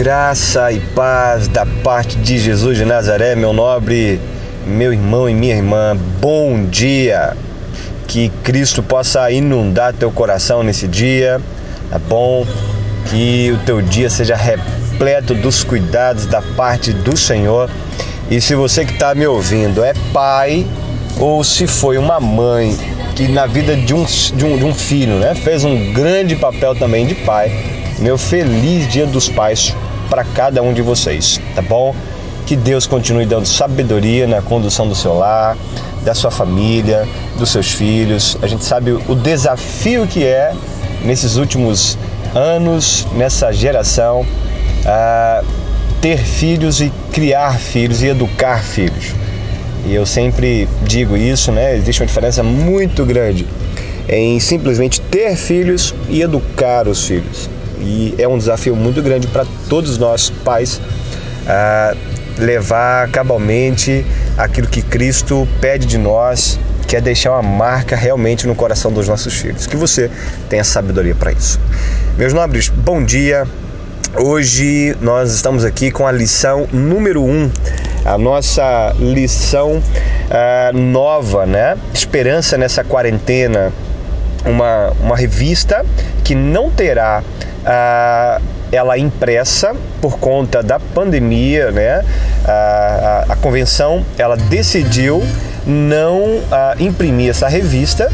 Graça e paz da parte de Jesus de Nazaré, meu nobre, meu irmão e minha irmã, bom dia. Que Cristo possa inundar teu coração nesse dia, tá bom? Que o teu dia seja repleto dos cuidados da parte do Senhor. E se você que está me ouvindo é pai ou se foi uma mãe que na vida de um, de um, de um filho né, fez um grande papel também de pai, meu feliz Dia dos Pais para cada um de vocês, tá bom? Que Deus continue dando sabedoria na condução do seu lar, da sua família, dos seus filhos. A gente sabe o desafio que é nesses últimos anos, nessa geração, ter filhos e criar filhos e educar filhos. E eu sempre digo isso, né? Existe uma diferença muito grande em simplesmente ter filhos e educar os filhos. E é um desafio muito grande para todos nós, pais, a levar cabalmente aquilo que Cristo pede de nós, que é deixar uma marca realmente no coração dos nossos filhos. Que você tenha sabedoria para isso. Meus nobres, bom dia. Hoje nós estamos aqui com a lição número 1, um, a nossa lição uh, nova, né? Esperança nessa quarentena, uma, uma revista que não terá uh, ela impressa por conta da pandemia, né? A, a, convenção ela decidiu não uh, imprimir essa revista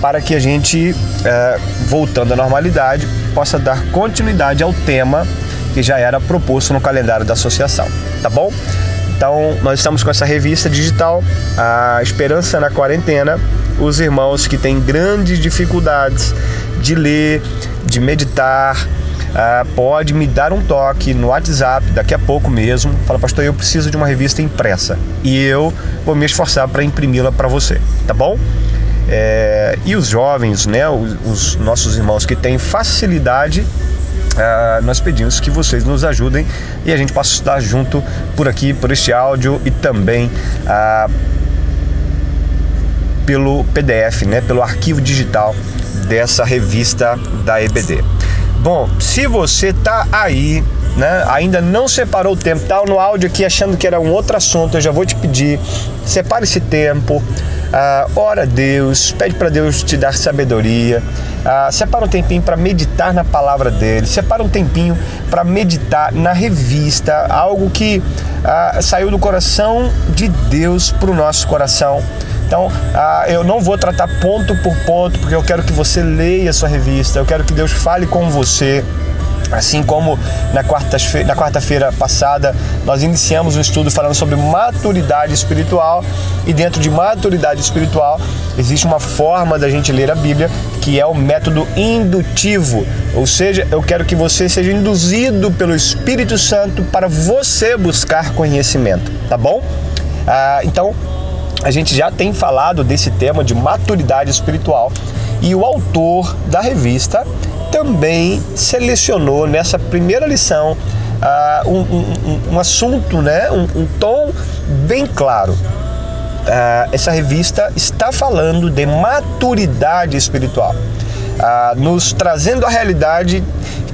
para que a gente, uh, voltando à normalidade, possa dar continuidade ao tema que já era proposto no calendário da associação, tá bom? Então, nós estamos com essa revista digital, a Esperança na Quarentena. Os irmãos que têm grandes dificuldades de ler, de meditar, uh, pode me dar um toque no WhatsApp daqui a pouco mesmo. Fala, pastor, eu preciso de uma revista impressa e eu vou me esforçar para imprimi-la para você, tá bom? É, e os jovens, né, os, os, nossos irmãos que têm facilidade, uh, nós pedimos que vocês nos ajudem e a gente possa estar junto por aqui, por este áudio e também uh, pelo PDF, né, pelo arquivo digital dessa revista da EBD. Bom, se você tá aí, né, ainda não separou o tempo, tá no áudio aqui achando que era um outro assunto, eu já vou te pedir, separe esse tempo, uh, ora a Deus, pede para Deus te dar sabedoria, uh, separa um tempinho para meditar na palavra dele, separa um tempinho para meditar na revista, algo que uh, saiu do coração de Deus para o nosso coração. Então, ah, eu não vou tratar ponto por ponto, porque eu quero que você leia a sua revista, eu quero que Deus fale com você. Assim como na quarta-feira quarta passada nós iniciamos um estudo falando sobre maturidade espiritual e dentro de maturidade espiritual existe uma forma da gente ler a Bíblia que é o método indutivo, ou seja, eu quero que você seja induzido pelo Espírito Santo para você buscar conhecimento, tá bom? Ah, então a gente já tem falado desse tema de maturidade espiritual e o autor da revista também selecionou nessa primeira lição uh, um, um, um, assunto, né, um, um tom bem claro. Uh, essa revista está falando de maturidade espiritual, uh, nos trazendo a realidade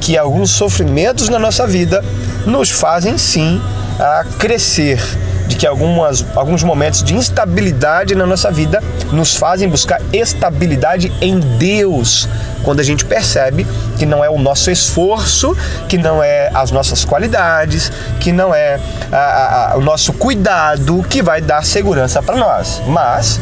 que alguns sofrimentos na nossa vida nos fazem sim a crescer de que algumas, alguns momentos de instabilidade na nossa vida nos fazem buscar estabilidade em Deus. Quando a gente percebe que não é o nosso esforço, que não é as nossas qualidades, que não é a, a, o nosso cuidado que vai dar segurança para nós, mas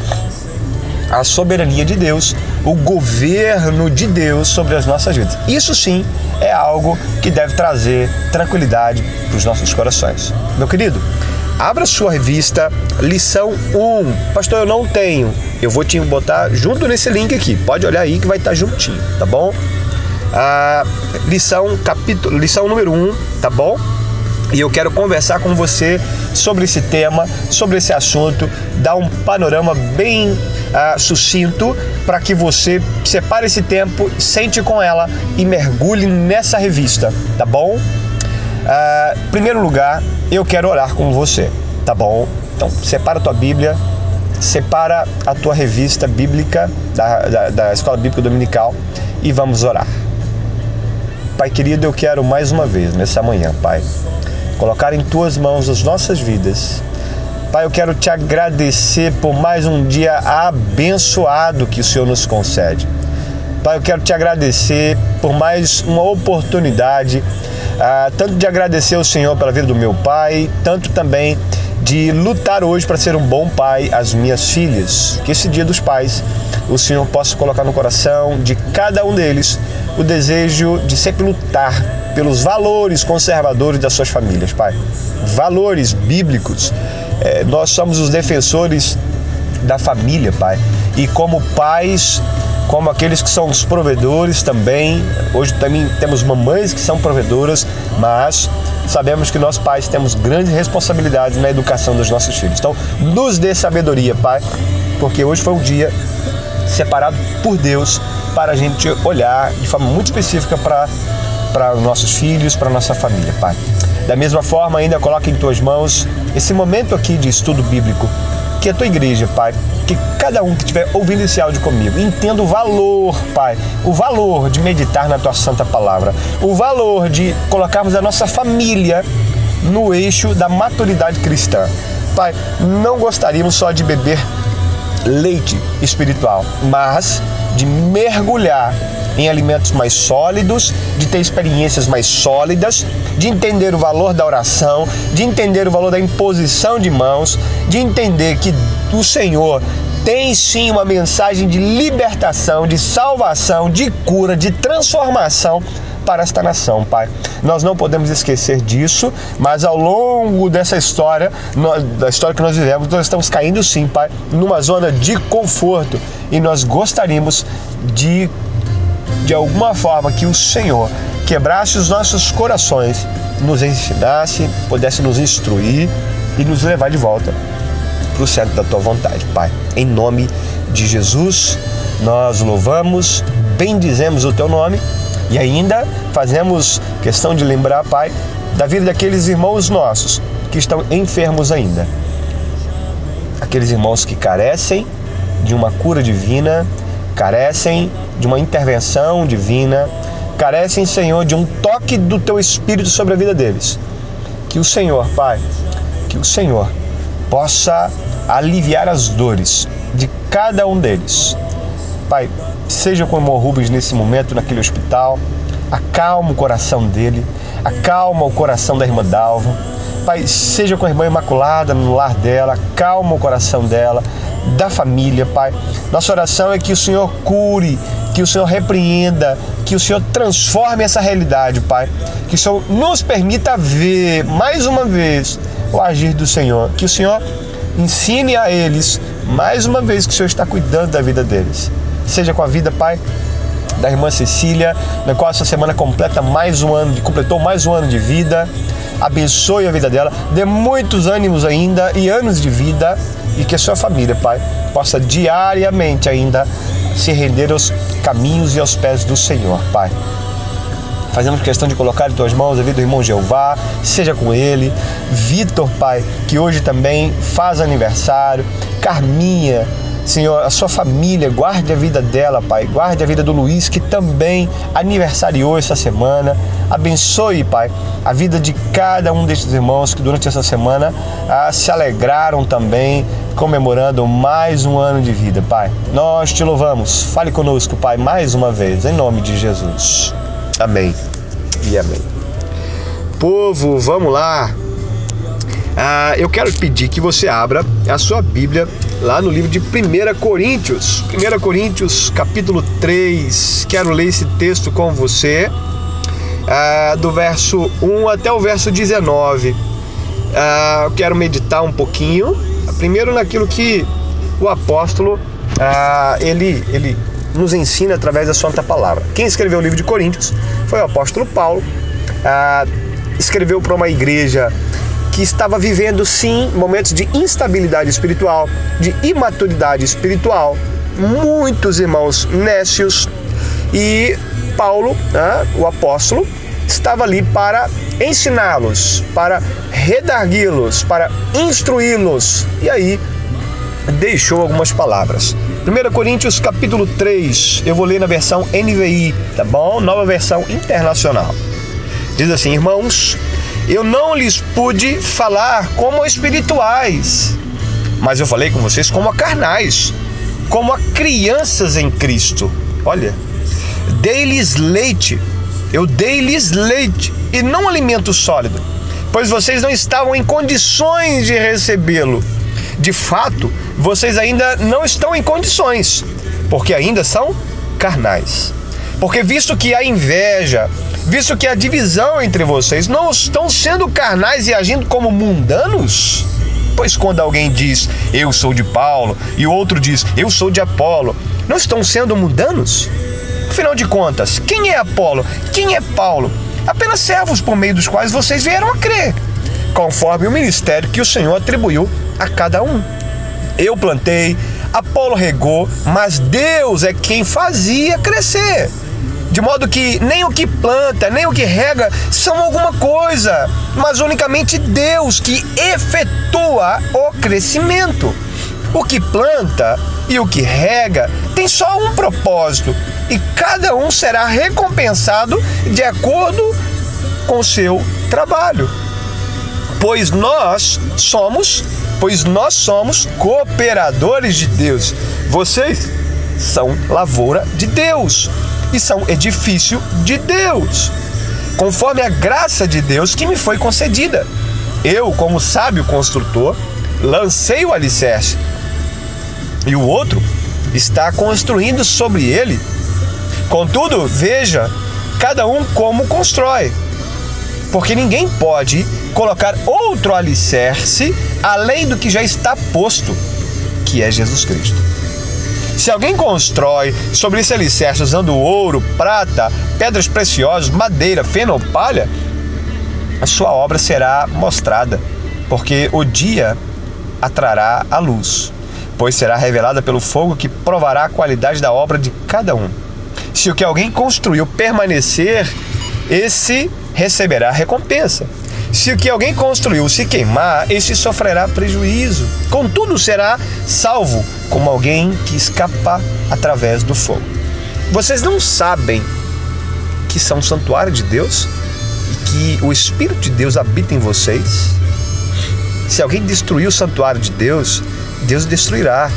a soberania de Deus, o governo de Deus sobre as nossas vidas. Isso sim é algo que deve trazer tranquilidade para os nossos corações. Meu querido, Abra sua revista, lição 1. Pastor, eu não tenho. Eu vou te botar junto nesse link aqui. Pode olhar aí que vai estar juntinho, tá bom? Ah, lição, capítulo, lição número 1, tá bom? E eu quero conversar com você sobre esse tema, sobre esse assunto, dar um panorama bem ah, sucinto para que você separe esse tempo, sente com ela e mergulhe nessa revista, tá bom? Uh, primeiro lugar, eu quero orar com você, tá bom? Então, separa a tua Bíblia, separa a tua revista bíblica da, da, da Escola Bíblica Dominical e vamos orar. Pai querido, eu quero mais uma vez, nessa manhã, Pai, colocar em tuas mãos as nossas vidas. Pai, eu quero te agradecer por mais um dia abençoado que o Senhor nos concede. Pai, eu quero te agradecer por mais uma oportunidade, ah, tanto de agradecer ao Senhor pela vida do meu pai, tanto também de lutar hoje para ser um bom pai às minhas filhas. Que esse dia dos pais o Senhor possa colocar no coração de cada um deles o desejo de sempre lutar pelos valores conservadores das suas famílias, Pai. Valores bíblicos. É, nós somos os defensores da família, Pai. E como pais, como aqueles que são os provedores também. Hoje também temos mamães que são provedoras, mas sabemos que nós pais temos grandes responsabilidades na educação dos nossos filhos. Então, nos dê sabedoria, Pai, porque hoje foi um dia separado por Deus para a gente olhar de forma muito específica para para nossos filhos, para nossa família, Pai. Da mesma forma, ainda coloca em tuas mãos esse momento aqui de estudo bíblico que a tua igreja, Pai, que cada um que estiver ouvindo esse áudio comigo, entenda o valor, Pai, o valor de meditar na tua santa palavra, o valor de colocarmos a nossa família no eixo da maturidade cristã. Pai, não gostaríamos só de beber leite espiritual, mas de mergulhar em alimentos mais sólidos, de ter experiências mais sólidas, de entender o valor da oração, de entender o valor da imposição de mãos, de entender que o Senhor tem sim uma mensagem de libertação, de salvação, de cura, de transformação para esta nação, Pai. Nós não podemos esquecer disso, mas ao longo dessa história, da história que nós vivemos, nós estamos caindo sim, Pai, numa zona de conforto e nós gostaríamos de de alguma forma que o Senhor quebrasse os nossos corações, nos ensinasse, pudesse nos instruir e nos levar de volta para o centro da tua vontade, Pai. Em nome de Jesus, nós louvamos, bendizemos o teu nome e ainda fazemos questão de lembrar, Pai, da vida daqueles irmãos nossos que estão enfermos ainda. Aqueles irmãos que carecem de uma cura divina, carecem de uma intervenção divina, carecem, Senhor, de um toque do teu espírito sobre a vida deles. Que o Senhor, Pai, que o Senhor possa aliviar as dores de cada um deles. Pai, seja com o Rubens nesse momento naquele hospital, acalma o coração dele, acalma o coração da irmã Dalva. Pai, seja com a irmã Imaculada no lar dela, acalma o coração dela, da família, Pai. Nossa oração é que o Senhor cure, que o Senhor repreenda, que o Senhor transforme essa realidade, Pai. Que o Senhor nos permita ver mais uma vez o agir do Senhor. Que o Senhor ensine a eles mais uma vez que o Senhor está cuidando da vida deles. Seja com a vida, Pai, da irmã Cecília, na qual essa semana completa mais um ano, completou mais um ano de vida. Abençoe a vida dela, dê muitos ânimos ainda e anos de vida e que a sua família, Pai, possa diariamente ainda se render aos caminhos e aos pés do Senhor, Pai. Fazemos questão de colocar em tuas mãos a vida do irmão Jeová, seja com ele. Vitor, Pai, que hoje também faz aniversário. Carminha, Senhor, a sua família, guarde a vida dela, Pai. Guarde a vida do Luiz, que também aniversariou essa semana. Abençoe, Pai, a vida de cada um destes irmãos que durante essa semana ah, se alegraram também, comemorando mais um ano de vida, Pai. Nós te louvamos. Fale conosco, Pai, mais uma vez, em nome de Jesus. Amém e amém. Povo, vamos lá. Ah, eu quero pedir que você abra a sua Bíblia lá no livro de 1 Coríntios. 1 Coríntios, capítulo 3. Quero ler esse texto com você, ah, do verso 1 até o verso 19. Ah, quero meditar um pouquinho, primeiro naquilo que o apóstolo ah, ele, ele nos ensina através da Santa Palavra. Quem escreveu o livro de Coríntios foi o apóstolo Paulo. Escreveu para uma igreja que estava vivendo sim momentos de instabilidade espiritual, de imaturidade espiritual, muitos irmãos nécios e Paulo, né, o apóstolo, estava ali para ensiná-los, para redarguí-los, para instruí-los. E aí deixou algumas palavras. 1 Coríntios capítulo 3, eu vou ler na versão NVI, tá bom? Nova versão internacional. Diz assim: Irmãos, eu não lhes pude falar como espirituais, mas eu falei com vocês como a carnais, como a crianças em Cristo. Olha, dei-lhes leite, eu dei-lhes leite e não alimento sólido, pois vocês não estavam em condições de recebê-lo. De fato, vocês ainda não estão em condições, porque ainda são carnais. Porque visto que a inveja, visto que a divisão entre vocês não estão sendo carnais e agindo como mundanos, pois quando alguém diz eu sou de Paulo e outro diz eu sou de Apolo, não estão sendo mundanos? Afinal de contas, quem é Apolo? Quem é Paulo? Apenas servos por meio dos quais vocês vieram a crer, conforme o ministério que o Senhor atribuiu a cada um. Eu plantei, Apolo regou, mas Deus é quem fazia crescer. De modo que nem o que planta, nem o que rega são alguma coisa, mas unicamente Deus que efetua o crescimento. O que planta e o que rega tem só um propósito, e cada um será recompensado de acordo com o seu trabalho. Pois nós somos, pois nós somos cooperadores de Deus. Vocês são lavoura de Deus e são edifício de Deus, conforme a graça de Deus que me foi concedida. Eu, como sábio construtor, lancei o alicerce, e o outro está construindo sobre ele. Contudo, veja cada um como constrói, porque ninguém pode colocar outro alicerce além do que já está posto, que é Jesus Cristo. Se alguém constrói sobre esse alicerce usando ouro, prata, pedras preciosas, madeira, feno ou palha, a sua obra será mostrada, porque o dia atrará a luz, pois será revelada pelo fogo que provará a qualidade da obra de cada um. Se o que alguém construiu permanecer, esse receberá recompensa. Se o que alguém construiu se queimar, esse sofrerá prejuízo. Contudo, será salvo como alguém que escapa através do fogo. Vocês não sabem que são santuário de Deus e que o Espírito de Deus habita em vocês? Se alguém destruir o santuário de Deus, Deus destruirá,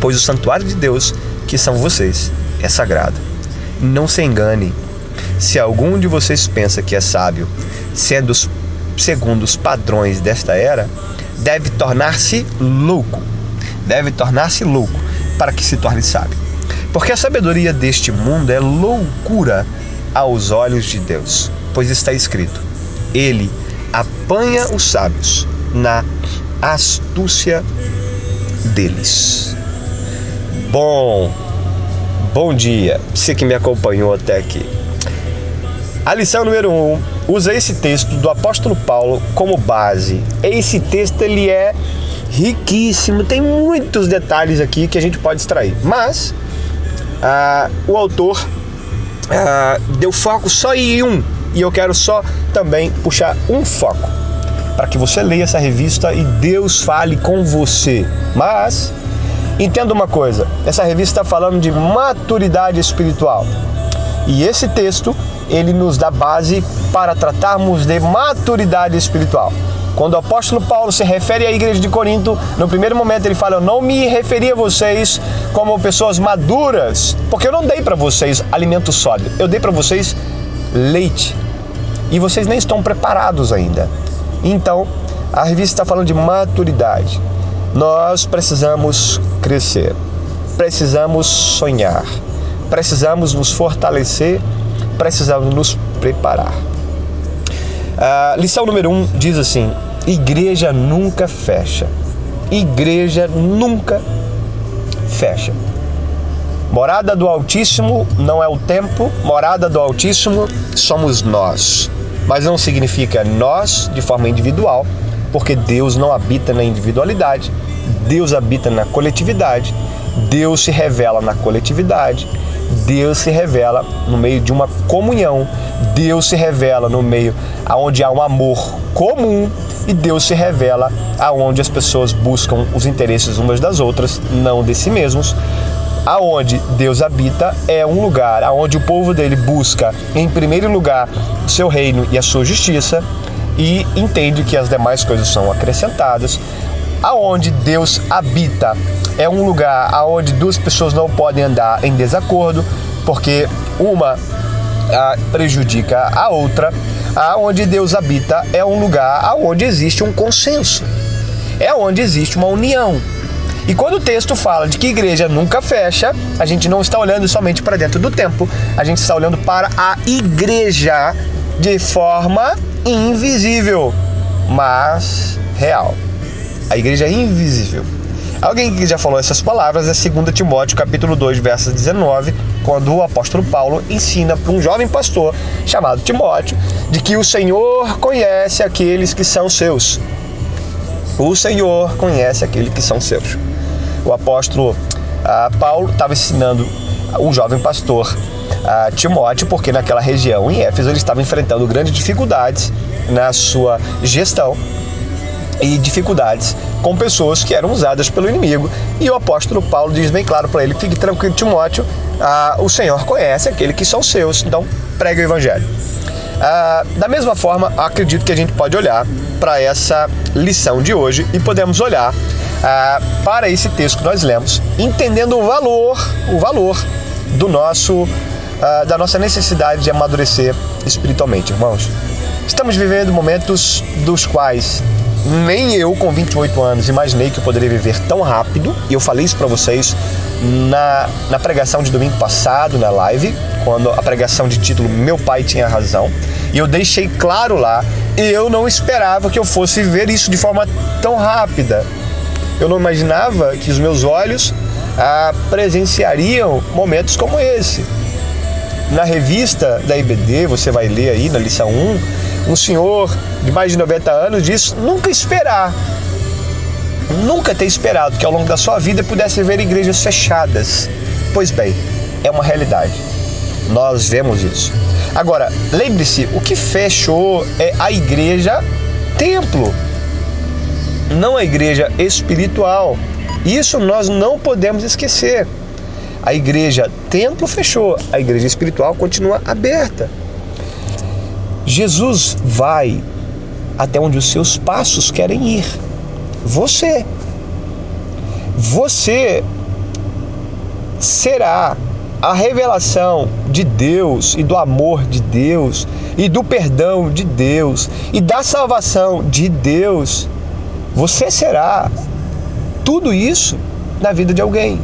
pois o santuário de Deus, que são vocês, é sagrado. Não se engane. Se algum de vocês pensa que é sábio, sendo segundo os padrões desta era, deve tornar-se louco. Deve tornar-se louco para que se torne sábio. Porque a sabedoria deste mundo é loucura aos olhos de Deus, pois está escrito: Ele apanha os sábios na astúcia deles. Bom, bom dia, você que me acompanhou até aqui. A lição número 1 um, usa esse texto do apóstolo Paulo como base. Esse texto ele é riquíssimo, tem muitos detalhes aqui que a gente pode extrair. Mas ah, o autor ah, deu foco só em um e eu quero só também puxar um foco para que você leia essa revista e Deus fale com você. Mas entenda uma coisa: essa revista está falando de maturidade espiritual. E esse texto ele nos dá base para tratarmos de maturidade espiritual. Quando o apóstolo Paulo se refere à igreja de Corinto, no primeiro momento ele fala: Eu não me referi a vocês como pessoas maduras, porque eu não dei para vocês alimento sólido, eu dei para vocês leite. E vocês nem estão preparados ainda. Então, a revista está falando de maturidade. Nós precisamos crescer, precisamos sonhar, precisamos nos fortalecer precisamos nos preparar. A lição número um diz assim: igreja nunca fecha. Igreja nunca fecha. Morada do Altíssimo não é o tempo, morada do Altíssimo somos nós. Mas não significa nós de forma individual, porque Deus não habita na individualidade, Deus habita na coletividade, Deus se revela na coletividade, Deus se revela no meio de uma comunhão, Deus se revela no meio aonde há um amor comum e Deus se revela aonde as pessoas buscam os interesses umas das outras, não de si mesmos. Aonde Deus habita é um lugar aonde o povo dele busca em primeiro lugar o seu reino e a sua justiça e entende que as demais coisas são acrescentadas. Aonde Deus habita é um lugar aonde duas pessoas não podem andar em desacordo, porque uma prejudica a outra. Aonde Deus habita é um lugar aonde existe um consenso, é onde existe uma união. E quando o texto fala de que igreja nunca fecha, a gente não está olhando somente para dentro do templo, a gente está olhando para a igreja de forma invisível, mas real. A igreja é invisível. Alguém que já falou essas palavras é 2 Timóteo capítulo 2, verso 19, quando o apóstolo Paulo ensina para um jovem pastor chamado Timóteo de que o Senhor conhece aqueles que são seus. O Senhor conhece aqueles que são seus. O apóstolo ah, Paulo estava ensinando um jovem pastor ah, Timóteo, porque naquela região em Éfeso ele estava enfrentando grandes dificuldades na sua gestão e dificuldades com pessoas que eram usadas pelo inimigo. E o apóstolo Paulo diz bem claro para ele: fique tranquilo, Timóteo, ah, o Senhor conhece aquele que são seus, então pregue o evangelho. Ah, da mesma forma, acredito que a gente pode olhar para essa lição de hoje e podemos olhar ah, para esse texto que nós lemos, entendendo o valor, o valor do nosso uh, da nossa necessidade de amadurecer espiritualmente, irmãos. Estamos vivendo momentos dos quais nem eu, com 28 anos, imaginei que eu poderia viver tão rápido. E eu falei isso para vocês na, na pregação de domingo passado, na live, quando a pregação de título Meu Pai Tinha Razão. E eu deixei claro lá, eu não esperava que eu fosse viver isso de forma tão rápida. Eu não imaginava que os meus olhos ah, presenciariam momentos como esse. Na revista da IBD, você vai ler aí na lição 1, um senhor de mais de 90 anos diz nunca esperar, nunca ter esperado que ao longo da sua vida pudesse ver igrejas fechadas. Pois bem, é uma realidade. Nós vemos isso. Agora, lembre-se, o que fechou é a igreja templo, não a igreja espiritual. Isso nós não podemos esquecer. A igreja templo fechou, a igreja espiritual continua aberta. Jesus vai até onde os seus passos querem ir. Você. Você será a revelação de Deus e do amor de Deus e do perdão de Deus e da salvação de Deus. Você será tudo isso na vida de alguém.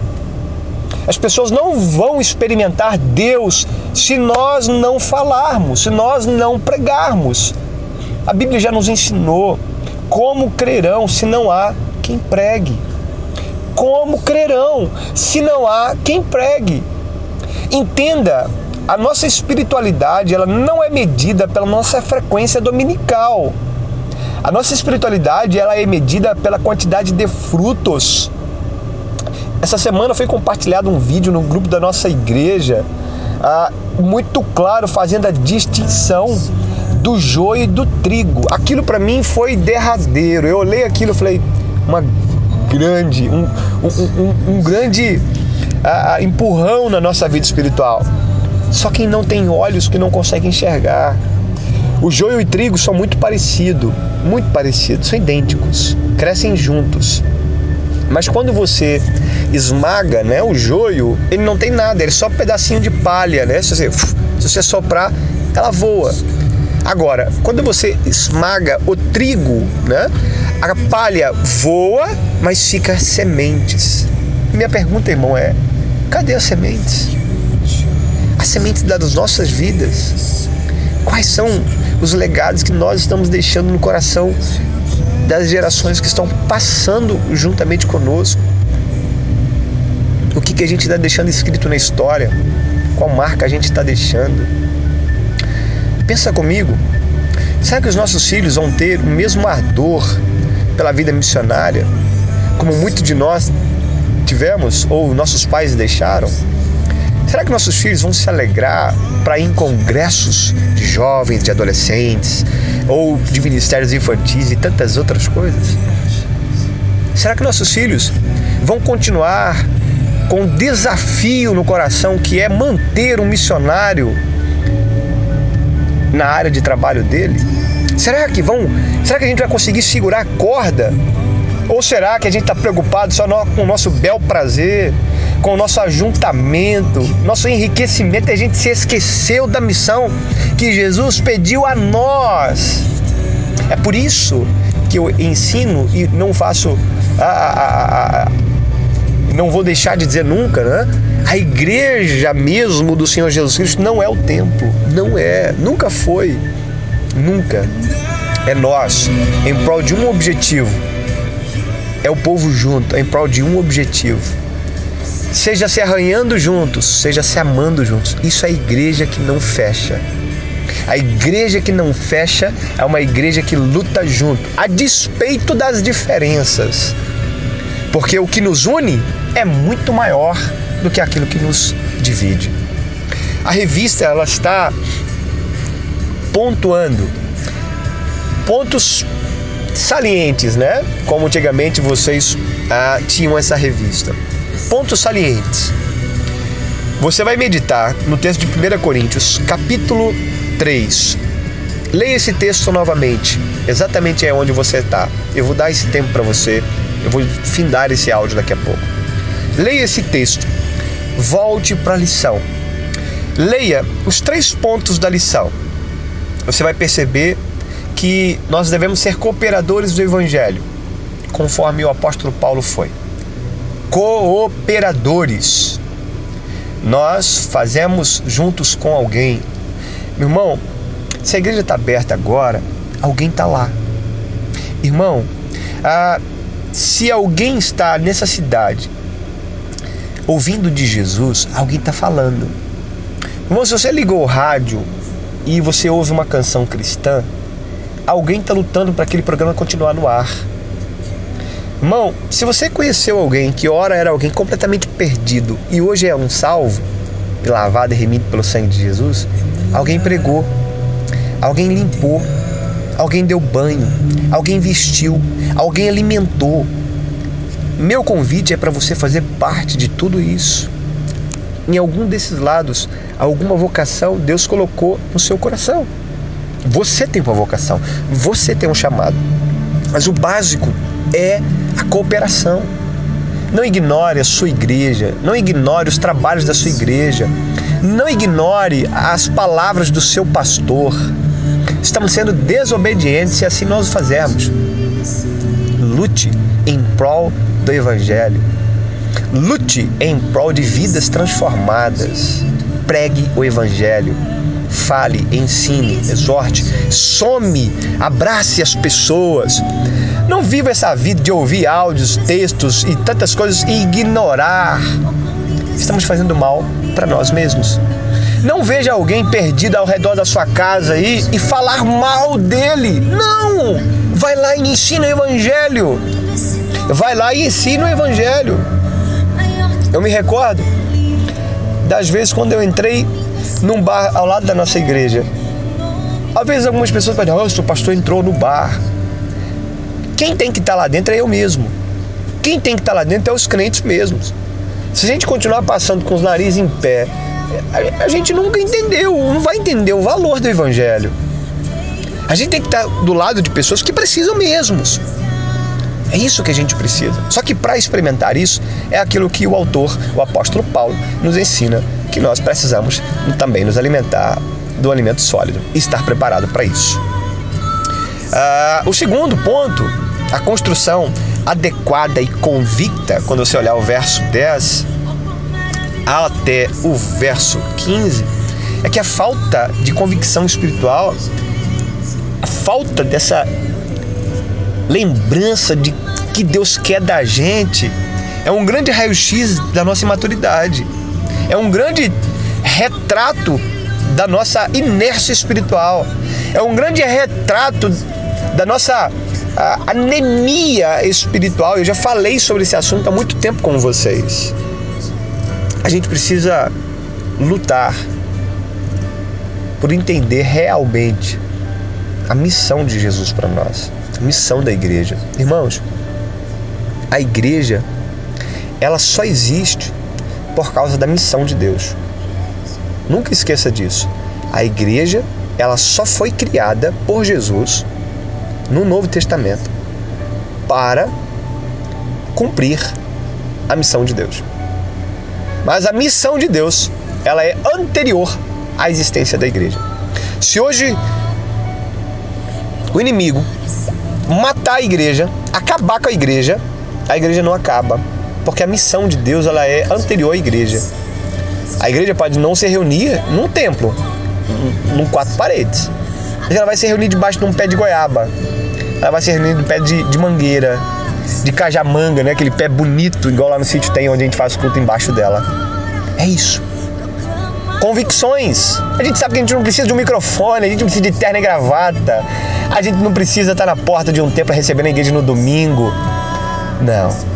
As pessoas não vão experimentar Deus se nós não falarmos, se nós não pregarmos. A Bíblia já nos ensinou como crerão se não há quem pregue. Como crerão se não há quem pregue. Entenda, a nossa espiritualidade ela não é medida pela nossa frequência dominical. A nossa espiritualidade ela é medida pela quantidade de frutos essa semana foi compartilhado um vídeo no grupo da nossa igreja, ah, muito claro, fazendo a distinção do joio e do trigo. Aquilo para mim foi derradeiro. Eu olhei aquilo e falei, uma grande, um, um, um, um grande ah, ah, empurrão na nossa vida espiritual. Só quem não tem olhos que não consegue enxergar. O joio e o trigo são muito parecidos, muito parecidos, são idênticos, crescem juntos. Mas quando você esmaga né, o joio, ele não tem nada, ele é só um pedacinho de palha, né? Se você, se você soprar, ela voa. Agora, quando você esmaga o trigo, né, a palha voa, mas fica sementes. Minha pergunta, irmão, é: cadê as sementes? As sementes das nossas vidas. Quais são os legados que nós estamos deixando no coração das gerações que estão passando juntamente conosco? O que, que a gente está deixando escrito na história? Qual marca a gente está deixando? Pensa comigo. Será que os nossos filhos vão ter o mesmo ardor pela vida missionária como muitos de nós tivemos ou nossos pais deixaram? Será que nossos filhos vão se alegrar para ir em congressos de jovens, de adolescentes, ou de ministérios infantis e tantas outras coisas? Será que nossos filhos vão continuar com um desafio no coração que é manter um missionário na área de trabalho dele? Será que vão? Será que a gente vai conseguir segurar a corda? Ou será que a gente está preocupado só com o nosso bel prazer, com o nosso ajuntamento, nosso enriquecimento? A gente se esqueceu da missão que Jesus pediu a nós. É por isso que eu ensino e não faço a, a, a, não vou deixar de dizer nunca, né? A igreja mesmo do Senhor Jesus Cristo não é o templo, não é, nunca foi, nunca. É nós, em prol de um objetivo. É o povo junto, em prol de um objetivo. Seja se arranhando juntos, seja se amando juntos. Isso é a igreja que não fecha. A igreja que não fecha é uma igreja que luta junto, a despeito das diferenças. Porque o que nos une é muito maior do que aquilo que nos divide. A revista ela está pontuando pontos salientes, né? Como antigamente vocês ah, tinham essa revista. Pontos salientes. Você vai meditar no texto de 1 Coríntios, capítulo 3. Leia esse texto novamente, exatamente é onde você está. Eu vou dar esse tempo para você, eu vou findar esse áudio daqui a pouco. Leia esse texto, volte para a lição. Leia os três pontos da lição. Você vai perceber que nós devemos ser cooperadores do Evangelho, conforme o apóstolo Paulo foi. Cooperadores. Nós fazemos juntos com alguém. Meu irmão, se a igreja está aberta agora, alguém está lá. Irmão, ah, se alguém está nessa cidade ouvindo de Jesus, alguém está falando. Irmão, se você ligou o rádio e você ouve uma canção cristã, alguém está lutando para aquele programa continuar no ar. Irmão, se você conheceu alguém que ora era alguém completamente perdido e hoje é um salvo, lavado e remido pelo sangue de Jesus, alguém pregou, alguém limpou, alguém deu banho, alguém vestiu, alguém alimentou. Meu convite é para você fazer parte de tudo isso. Em algum desses lados, alguma vocação Deus colocou no seu coração. Você tem uma vocação, você tem um chamado. Mas o básico é a cooperação. Não ignore a sua igreja, não ignore os trabalhos da sua igreja, não ignore as palavras do seu pastor. Estamos sendo desobedientes se assim nós o fazermos. Lute em prol do Evangelho. Lute em prol de vidas transformadas. Pregue o Evangelho fale, ensine, exorte, some, abrace as pessoas. Não viva essa vida de ouvir áudios, textos e tantas coisas e ignorar. Estamos fazendo mal para nós mesmos. Não veja alguém perdido ao redor da sua casa aí e falar mal dele. Não! Vai lá e ensina o evangelho. Vai lá e ensina o evangelho. Eu me recordo das vezes quando eu entrei num bar ao lado da nossa igreja. Às vezes algumas pessoas dizer, oh, o pastor entrou no bar. Quem tem que estar lá dentro é eu mesmo. Quem tem que estar lá dentro é os crentes mesmos. Se a gente continuar passando com os narizes em pé, a gente nunca entendeu, não vai entender o valor do evangelho. A gente tem que estar do lado de pessoas que precisam mesmos. É isso que a gente precisa. Só que para experimentar isso, é aquilo que o autor, o apóstolo Paulo, nos ensina que nós precisamos também nos alimentar do alimento sólido e estar preparado para isso. Uh, o segundo ponto, a construção adequada e convicta, quando você olhar o verso 10 até o verso 15, é que a falta de convicção espiritual, a falta dessa lembrança de que Deus quer da gente é um grande raio-x da nossa imaturidade. É um grande retrato da nossa inércia espiritual. É um grande retrato da nossa anemia espiritual. Eu já falei sobre esse assunto há muito tempo com vocês. A gente precisa lutar por entender realmente a missão de Jesus para nós, a missão da igreja. Irmãos, a igreja ela só existe por causa da missão de Deus. Nunca esqueça disso. A igreja, ela só foi criada por Jesus no Novo Testamento para cumprir a missão de Deus. Mas a missão de Deus, ela é anterior à existência da igreja. Se hoje o inimigo matar a igreja, acabar com a igreja, a igreja não acaba, porque a missão de Deus ela é anterior à igreja. A igreja pode não se reunir num templo, num quatro paredes. Mas ela vai se reunir debaixo de um pé de goiaba. Ela vai se reunir de um pé de, de mangueira, de cajamanga, né? Aquele pé bonito, igual lá no sítio tem, onde a gente faz culto embaixo dela. É isso. Convicções. A gente sabe que a gente não precisa de um microfone, a gente não precisa de terno e gravata. A gente não precisa estar na porta de um templo recebendo a igreja no domingo. Não.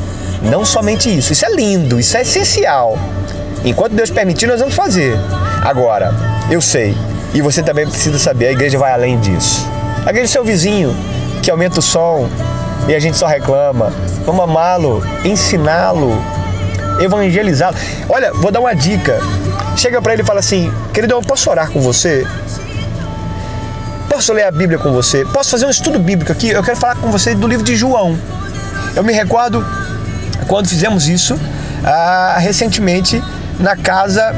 Não somente isso. Isso é lindo, isso é essencial. Enquanto Deus permitir, nós vamos fazer. Agora, eu sei, e você também precisa saber, a igreja vai além disso. A igreja é seu vizinho, que aumenta o som e a gente só reclama. Vamos amá-lo, ensiná-lo, evangelizá-lo. Olha, vou dar uma dica. Chega para ele e fala assim: querido, eu posso orar com você? Posso ler a Bíblia com você? Posso fazer um estudo bíblico aqui? Eu quero falar com você do livro de João. Eu me recordo quando fizemos isso ah, recentemente na casa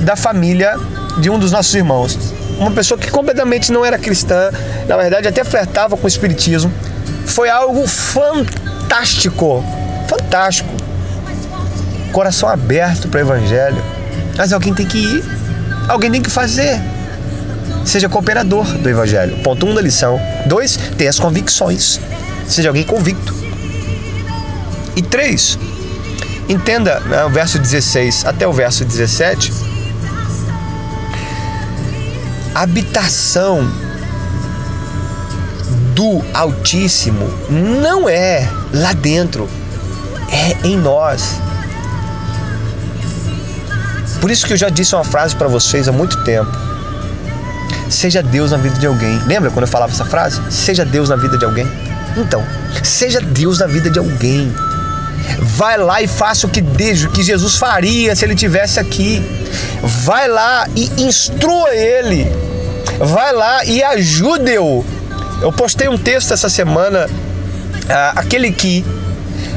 da família de um dos nossos irmãos. Uma pessoa que completamente não era cristã, na verdade até flertava com o espiritismo. Foi algo fantástico, fantástico. Coração aberto para o evangelho. Mas alguém tem que ir, alguém tem que fazer. Seja cooperador do evangelho. Ponto 1 um da lição. Dois, tenha as convicções. Seja alguém convicto. E três, Entenda né, o verso 16 até o verso 17. A habitação do Altíssimo não é lá dentro, é em nós. Por isso que eu já disse uma frase para vocês há muito tempo. Seja Deus na vida de alguém. Lembra quando eu falava essa frase? Seja Deus na vida de alguém. Então, seja Deus na vida de alguém. Vai lá e faça o que, o que Jesus faria se ele tivesse aqui. Vai lá e instrua ele. Vai lá e ajude-o. Eu postei um texto essa semana. Ah, aquele que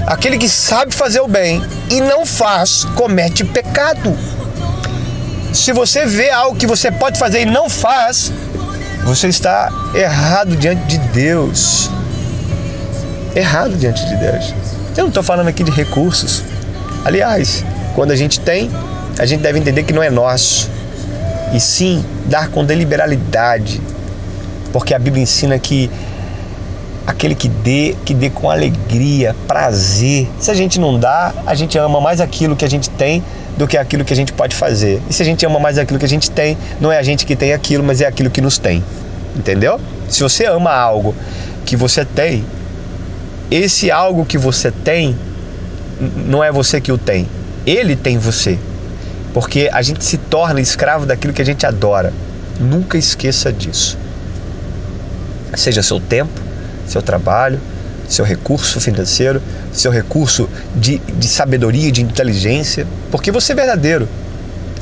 aquele que sabe fazer o bem e não faz, comete pecado. Se você vê algo que você pode fazer e não faz, você está errado diante de Deus. Errado diante de Deus. Eu não estou falando aqui de recursos. Aliás, quando a gente tem, a gente deve entender que não é nosso. E sim dar com deliberalidade. Porque a Bíblia ensina que aquele que dê, que dê com alegria, prazer. Se a gente não dá, a gente ama mais aquilo que a gente tem do que aquilo que a gente pode fazer. E se a gente ama mais aquilo que a gente tem, não é a gente que tem aquilo, mas é aquilo que nos tem. Entendeu? Se você ama algo que você tem, esse algo que você tem não é você que o tem, ele tem você. Porque a gente se torna escravo daquilo que a gente adora. Nunca esqueça disso. Seja seu tempo, seu trabalho, seu recurso financeiro, seu recurso de, de sabedoria, de inteligência, porque você é verdadeiro.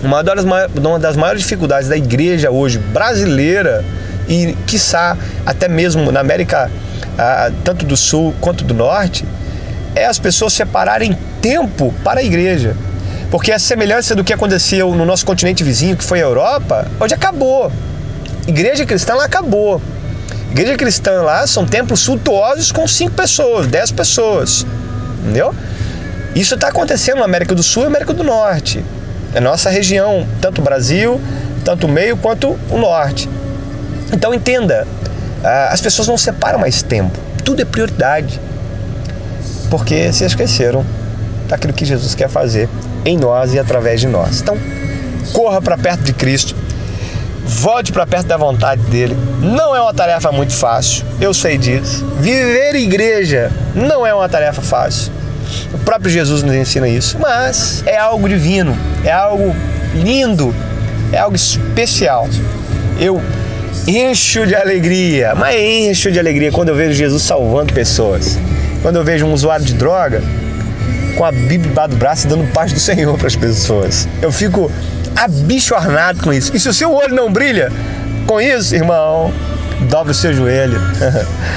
Uma das, uma das maiores dificuldades da igreja hoje brasileira e, quiçá, até mesmo na América ah, tanto do sul quanto do norte, é as pessoas separarem tempo para a igreja. Porque a semelhança do que aconteceu no nosso continente vizinho, que foi a Europa, hoje acabou. Igreja cristã lá acabou. Igreja cristã lá são templos suntuosos com cinco pessoas, dez pessoas. Entendeu? Isso está acontecendo na América do Sul e América do Norte. É nossa região, tanto o Brasil, tanto o meio quanto o norte. Então entenda, as pessoas não separam mais tempo. Tudo é prioridade. Porque se esqueceram daquilo que Jesus quer fazer em nós e através de nós. Então, corra para perto de Cristo. Volte para perto da vontade dele. Não é uma tarefa muito fácil, eu sei disso. Viver igreja não é uma tarefa fácil. O próprio Jesus nos ensina isso, mas é algo divino, é algo lindo é algo especial. Eu encho de alegria, mas encho de alegria quando eu vejo Jesus salvando pessoas. Quando eu vejo um usuário de droga com a Bíblia embaixo do braço e dando paz do Senhor para as pessoas. Eu fico abichornado com isso. E se o seu olho não brilha com isso, irmão, dobre o seu joelho.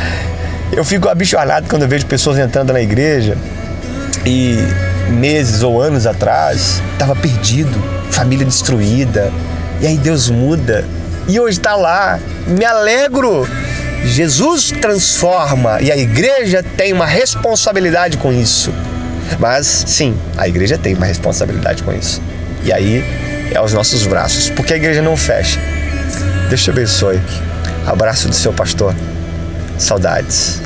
eu fico abichornado quando eu vejo pessoas entrando na igreja e meses ou anos atrás estava perdido, família destruída. E aí Deus muda e hoje está lá. Me alegro. Jesus transforma e a igreja tem uma responsabilidade com isso. Mas sim, a igreja tem uma responsabilidade com isso. E aí é aos nossos braços, porque a igreja não fecha. Deus te abençoe. Abraço do seu pastor. Saudades.